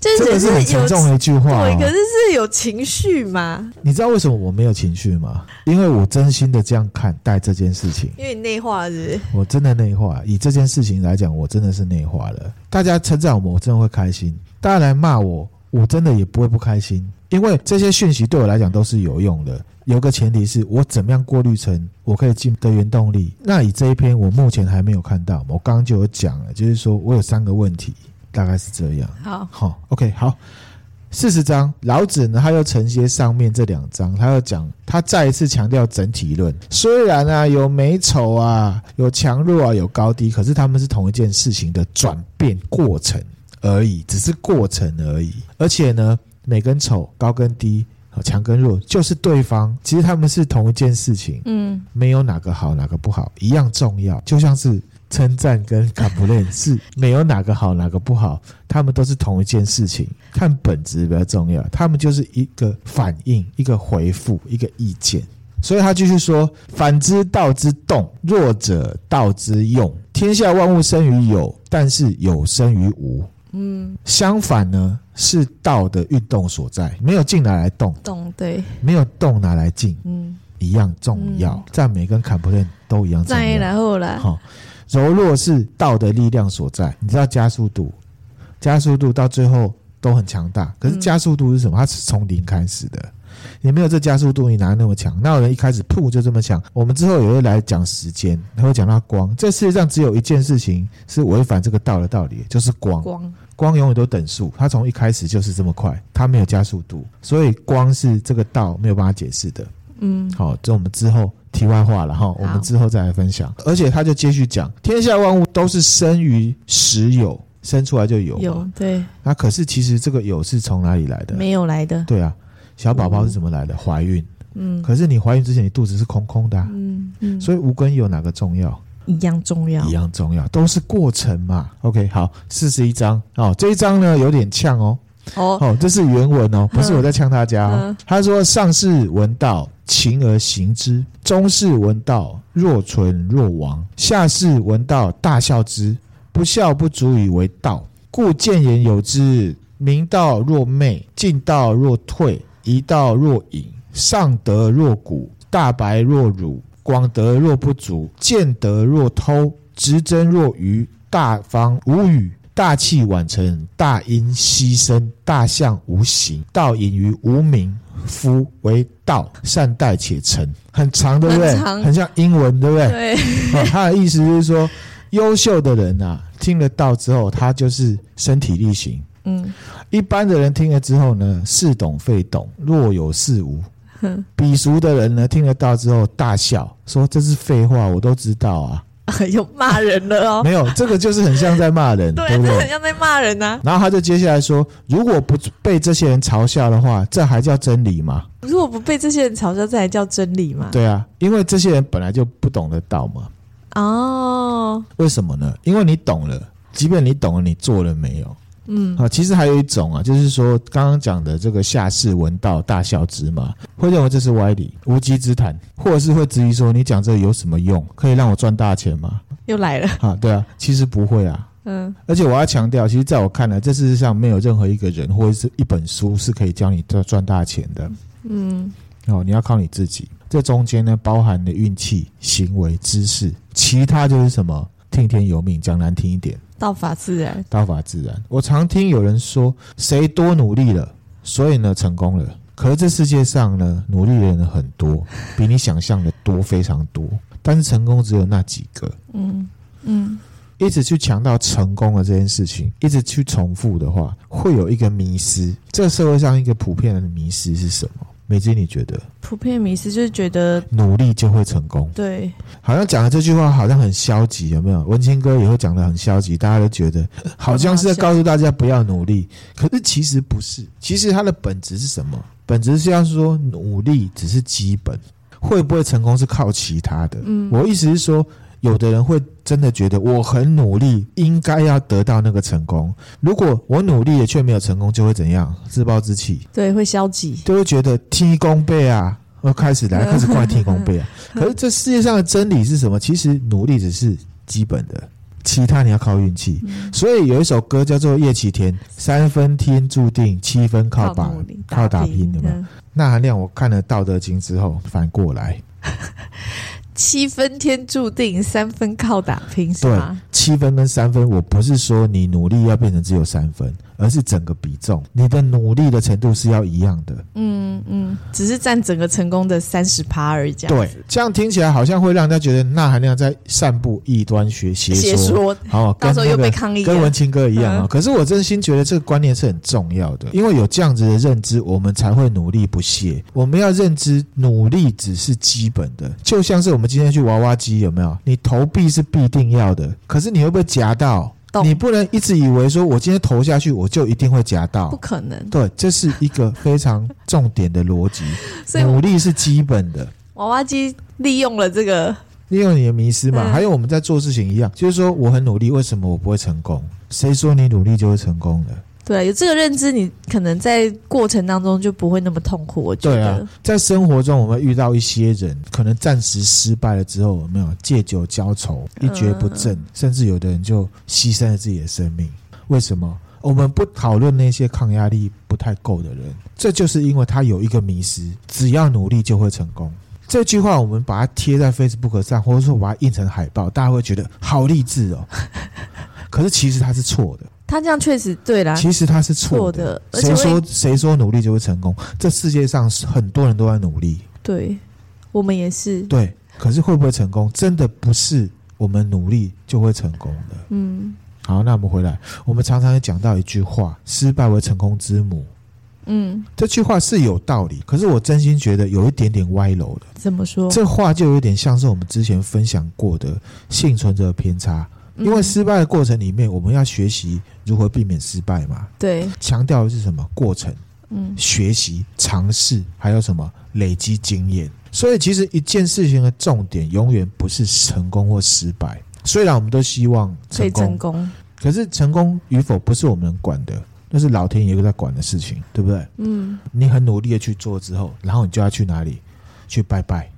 这个是很沉重的一句话，对，可是是有情绪吗？你知道为什么我没有情绪吗？因为我真心的这样看待这件事情。因为你内化是，是？我真的内化。以这件事情来讲，我真的是内化了。大家称赞我，我真的会开心；大家来骂我，我真的也不会不开心。因为这些讯息对我来讲都是有用的，有个前提是我怎么样过滤成我可以进的原动力。那以这一篇我目前还没有看到，我刚刚就有讲了，就是说我有三个问题，大概是这样。好，好，OK，好。四十章，老子呢，他又承接上面这两章，他又讲，他再一次强调整体论。虽然啊，有美丑啊，有强弱啊，有高低，可是他们是同一件事情的转变过程而已，只是过程而已。而且呢，美跟丑，高跟低，强跟弱，就是对方。其实他们是同一件事情，嗯，没有哪个好，哪个不好，一样重要，就像是。称赞跟 complain 是没有哪个好哪个不好，他们都是同一件事情，看本质比较重要。他们就是一个反应，一个回复，一个意见。所以他继续说：反之，道之动；弱者，道之用。天下万物生于有，但是有生于无。嗯，相反呢，是道的运动所在。没有静拿来动，动对，没有动拿来静，嗯，一样重要。赞美跟 complain 都一样重要。然后了，好。柔弱是道的力量所在，你知道加速度，加速度到最后都很强大。可是加速度是什么？它是从零开始的，你没有这加速度，你哪那么强？那有人一开始噗就这么强？我们之后也会来讲时间，还会讲到光。这世界上只有一件事情是违反这个道的道理，就是光。光光永远都等速，它从一开始就是这么快，它没有加速度，所以光是这个道没有办法解释的。嗯，好，这我们之后。题外话了哈，我们之后再来分享。而且他就继续讲，天下万物都是生于实有，生出来就有。有对。那可是其实这个有是从哪里来的？没有来的。对啊，小宝宝是怎么来的？怀孕。嗯。可是你怀孕之前，你肚子是空空的。嗯嗯。所以无根有哪个重要？一样重要。一样重要，都是过程嘛。OK，好，四十一章哦，这一章呢有点呛哦。哦。哦，这是原文哦，不是我在呛大家哦。他说：“上士闻道。”勤而行之，中士闻道，若存若亡；下士闻道，大笑之。不笑不足以为道，故谏言有之：明道若昧，进道若退，一道若隐，上德若谷，大白若辱，广德若不足，见德若偷，执真若愚，大方无语，大器晚成，大音希声，大象无形，道隐于无名。夫为道，善待且成，很长，对不对？很，很像英文，对不对？对。哦，他的意思就是说，优秀的人啊，听了道之后，他就是身体力行。嗯。一般的人听了之后呢，似懂非懂，若有似无。哼。鄙俗的人呢，听了道之后大笑，说这是废话，我都知道啊。有骂人了哦，没有，这个就是很像在骂人，对，对不对？很像在骂人呐。然后他就接下来说：“如果不被这些人嘲笑的话，这还叫真理吗？”如果不被这些人嘲笑，这还叫真理吗？对啊，因为这些人本来就不懂得道嘛。哦，为什么呢？因为你懂了，即便你懂了，你做了没有？嗯。啊，其实还有一种啊，就是说刚刚讲的这个下士闻道大笑之嘛，会认为这是歪理、无稽之谈，或者是会质疑说你讲这有什么用？可以让我赚大钱吗？又来了。啊，对啊，其实不会啊，嗯，而且我要强调，其实在我看来，这世界上没有任何一个人或者是一本书是可以教你赚赚大钱的，嗯，哦，你要靠你自己，这中间呢包含的运气、行为、知识，其他就是什么？听天由命，讲难听一点。道法自然，道法自然。我常听有人说，谁多努力了，所以呢成功了。可是这世界上呢，努力的人很多，比你想象的多非常多。但是成功只有那几个。嗯嗯，一直去强调成功的这件事情，一直去重复的话，会有一个迷失。这个社会上一个普遍的迷失是什么？美姬，你觉得普遍迷思就是觉得努力就会成功？对，好像讲的这句话好像很消极，有没有？文青哥也会讲的很消极，大家都觉得好像是在告诉大家不要努力。可是其实不是，其实它的本质是什么？本质是要说努力只是基本，会不会成功是靠其他的。嗯，我意思是说。有的人会真的觉得我很努力，应该要得到那个成功。如果我努力了却没有成功，就会怎样？自暴自弃。对，会消极，就会觉得天公伯啊，要开始来开始怪天公背啊。可是这世界上的真理是什么？其实努力只是基本的，其他你要靠运气。嗯、所以有一首歌叫做《叶启田》，三分天注定，七分靠打靠打拼，对吗？那含量我看了《道德经》之后，反过来。七分天注定，三分靠打拼，是吗？七分跟三分，我不是说你努力要变成只有三分，而是整个比重，你的努力的程度是要一样的。嗯嗯，只是占整个成功的三十趴而已。对，这样听起来好像会让人家觉得那含量在散布异端学邪说，说好，到时候又被抗议，跟文青哥一样啊。可是我真心觉得这个观念是很重要的，因为有这样子的认知，我们才会努力不懈。我们要认知努力只是基本的，就像是我们今天去娃娃机，有没有？你投币是必定要的，可是你会不会夹到？你不能一直以为说，我今天投下去，我就一定会夹到，不可能。对，这是一个非常重点的逻辑。所以努力是基本的。娃娃机利用了这个，利用你的迷失嘛。嗯、还有我们在做事情一样，就是说我很努力，为什么我不会成功？谁说你努力就会成功的？对，有这个认知，你可能在过程当中就不会那么痛苦。我觉得，对啊，在生活中，我们遇到一些人，可能暂时失败了之后，有没有借酒浇愁，一蹶不振，嗯、甚至有的人就牺牲了自己的生命。为什么？我们不讨论那些抗压力不太够的人，这就是因为他有一个迷失：只要努力就会成功。这句话，我们把它贴在 Facebook 上，或者说把它印成海报，大家会觉得好励志哦。可是其实它是错的。他这样确实对啦，其实他是错的。谁说谁说努力就会成功？这世界上很多人都在努力，对，我们也是。对，可是会不会成功？真的不是我们努力就会成功的。嗯，好，那我们回来，我们常常也讲到一句话：“失败为成功之母。”嗯，这句话是有道理，可是我真心觉得有一点点歪楼的。怎么说？这话就有点像是我们之前分享过的幸存者偏差。因为失败的过程里面，我们要学习如何避免失败嘛。对，强调的是什么？过程，嗯，学习、尝试，还有什么？累积经验。所以，其实一件事情的重点永远不是成功或失败。虽然我们都希望成功，成功，可是成功与否不是我们能管的，那是老天爷在管的事情，对不对？嗯，你很努力的去做之后，然后你就要去哪里？去拜拜。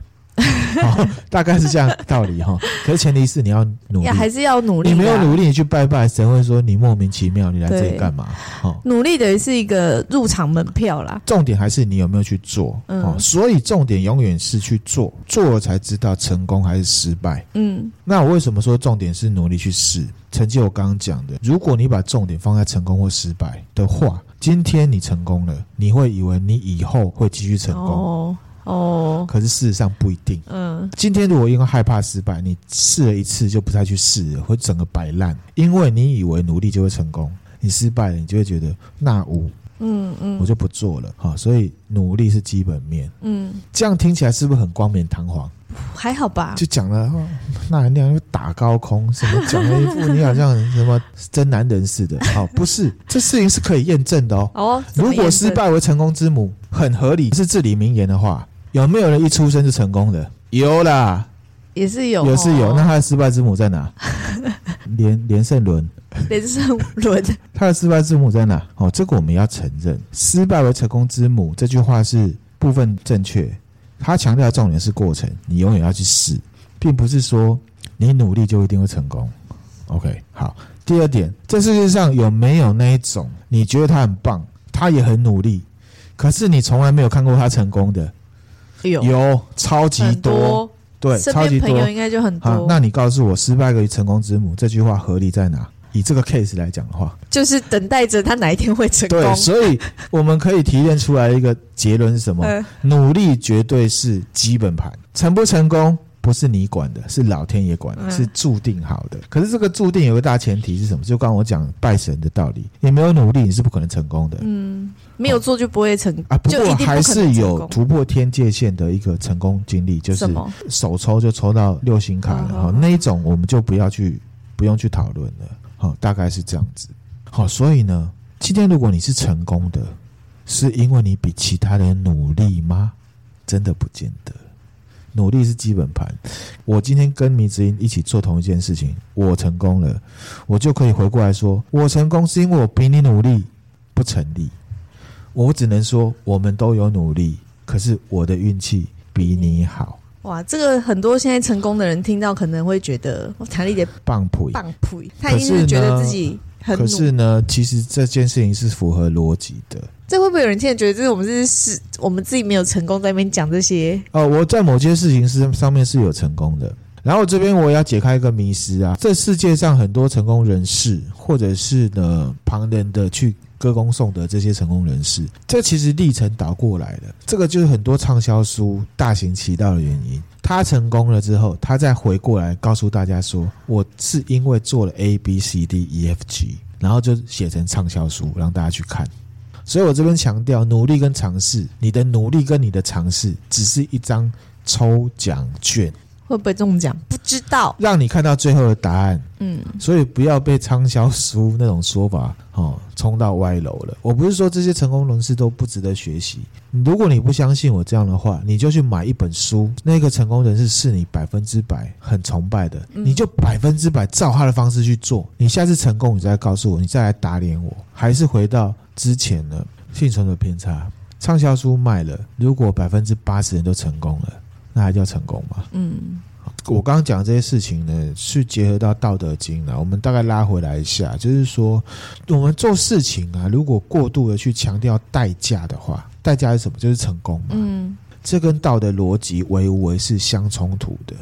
哦，大概是这样道理哈。可是前提是你要努力，还是要努力。你没有努力，你去拜拜，神会说你莫名其妙？你来这里干嘛？哦，努力等于是一个入场门票啦。重点还是你有没有去做？哦，所以重点永远是去做，做了才知道成功还是失败。嗯，那我为什么说重点是努力去试？承接我刚刚讲的，如果你把重点放在成功或失败的话，今天你成功了，你会以为你以后会继续成功。哦。哦，可是事实上不一定。嗯，今天如果因为害怕失败，你试了一次就不再去试了，会整个摆烂。因为你以为努力就会成功，你失败了，你就会觉得那无，嗯嗯，我就不做了。哈，所以努力是基本面。嗯，这样听起来是不是很光冕堂皇？还好吧，就讲了那两又打高空，什么讲了一副你好像什么真男人似的。哦，不是，这事情是可以验证的哦。哦，如果失败为成功之母，很合理，是至理名言的话。有没有人一出生就成功的？有啦，也是有，也是有。那他的失败之母在哪？连连胜伦，连胜伦，他的失败之母在哪？哦，这个我们要承认，失败为成功之母这句话是部分正确。他强调的重点是过程，你永远要去试，并不是说你努力就一定会成功。OK，好。第二点，这世界上有没有那一种你觉得他很棒，他也很努力，可是你从来没有看过他成功的？有，有超级多，多对，超级多朋友应该就很多。那你告诉我，失败为成功之母这句话合理在哪？以这个 case 来讲的话，就是等待着他哪一天会成功。对，所以我们可以提炼出来一个结论是什么？呃、努力绝对是基本盘，成不成功不是你管的，是老天爷管的，是注定好的。可是这个注定有个大前提是什么？就刚刚我讲拜神的道理，你没有努力，你是不可能成功的。嗯。没有做就不会成啊！不过还是有突破天界线的一个成功经历，就是手抽就抽到六星卡了哈。那一种我们就不要去，不用去讨论了。好，大概是这样子。好，所以呢，今天如果你是成功的，是因为你比其他人努力吗？真的不见得。努力是基本盘。我今天跟迷之音一起做同一件事情，我成功了，我就可以回过来说，我成功是因为我比你努力，不成立。我只能说，我们都有努力，可是我的运气比你好。哇，这个很多现在成功的人听到可能会觉得我强力点棒槌棒槌，他一定是觉得自己很。可是呢，其实这件事情是符合逻辑的。这会不会有人听了觉得，这是我们这是我们自己没有成功，在那边讲这些？哦，我在某些事情是上面是有成功的。然后这边我也要解开一个迷思啊，这世界上很多成功人士，或者是呢旁人的去。歌功颂德这些成功人士。这其实历程倒过来了，这个就是很多畅销书大行其道的原因。他成功了之后，他再回过来告诉大家说：“我是因为做了 A B C D E F G，然后就写成畅销书让大家去看。”所以我这边强调，努力跟尝试，你的努力跟你的尝试只是一张抽奖券。会不会中奖？不知道。让你看到最后的答案。嗯，所以不要被畅销书那种说法哦冲到歪楼了。我不是说这些成功人士都不值得学习。如果你不相信我这样的话，你就去买一本书，那个成功人士是你百分之百很崇拜的，你就百分之百照他的方式去做。你下次成功，你再告诉我，你再来打脸我。还是回到之前的幸存者偏差。畅销书卖了，如果百分之八十人都成功了。那还叫成功吗？嗯，我刚刚讲这些事情呢，是结合到《道德经》了。我们大概拉回来一下，就是说，我们做事情啊，如果过度的去强调代价的话，代价是什么？就是成功嘛。嗯，这跟道德逻辑唯无为是相冲突的。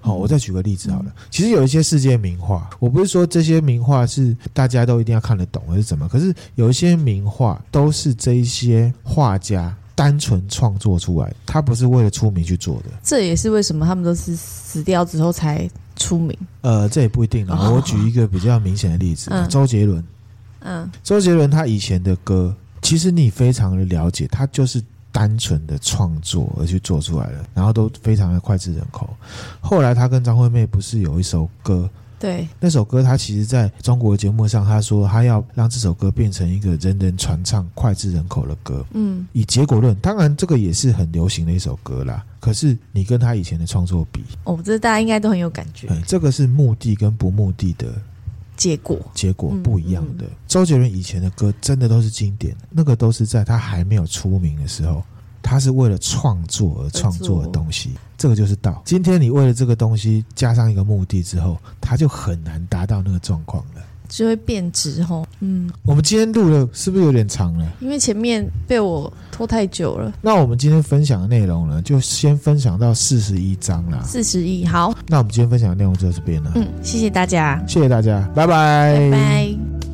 好，我再举个例子好了。其实有一些世界名画，我不是说这些名画是大家都一定要看得懂，还是怎么？可是有一些名画都是这一些画家。单纯创作出来，他不是为了出名去做的。这也是为什么他们都是死掉之后才出名。呃，这也不一定啊。我举一个比较明显的例子，哦、周杰伦。嗯，周杰伦他以前的歌，其实你非常的了解，他就是单纯的创作而去做出来的，然后都非常的脍炙人口。后来他跟张惠妹不是有一首歌？对，那首歌，他其实在中国节目上，他说他要让这首歌变成一个人人传唱、脍炙人口的歌。嗯，以结果论，当然这个也是很流行的一首歌啦。可是你跟他以前的创作比，哦，这大家应该都很有感觉。对，这个是目的跟不目的的结果，结果不一样的。周杰伦以前的歌真的都是经典，那个都是在他还没有出名的时候。他是为了创作而创作的东西，这个就是道。今天你为了这个东西加上一个目的之后，它就很难达到那个状况了，就会变质吼。嗯，我们今天录的是不是有点长了？因为前面被我拖太久了。那我们今天分享的内容呢，就先分享到四十一章了。四十一，好。那我们今天分享的内容就到这边了。嗯，谢谢大家，谢谢大家，拜拜，拜拜。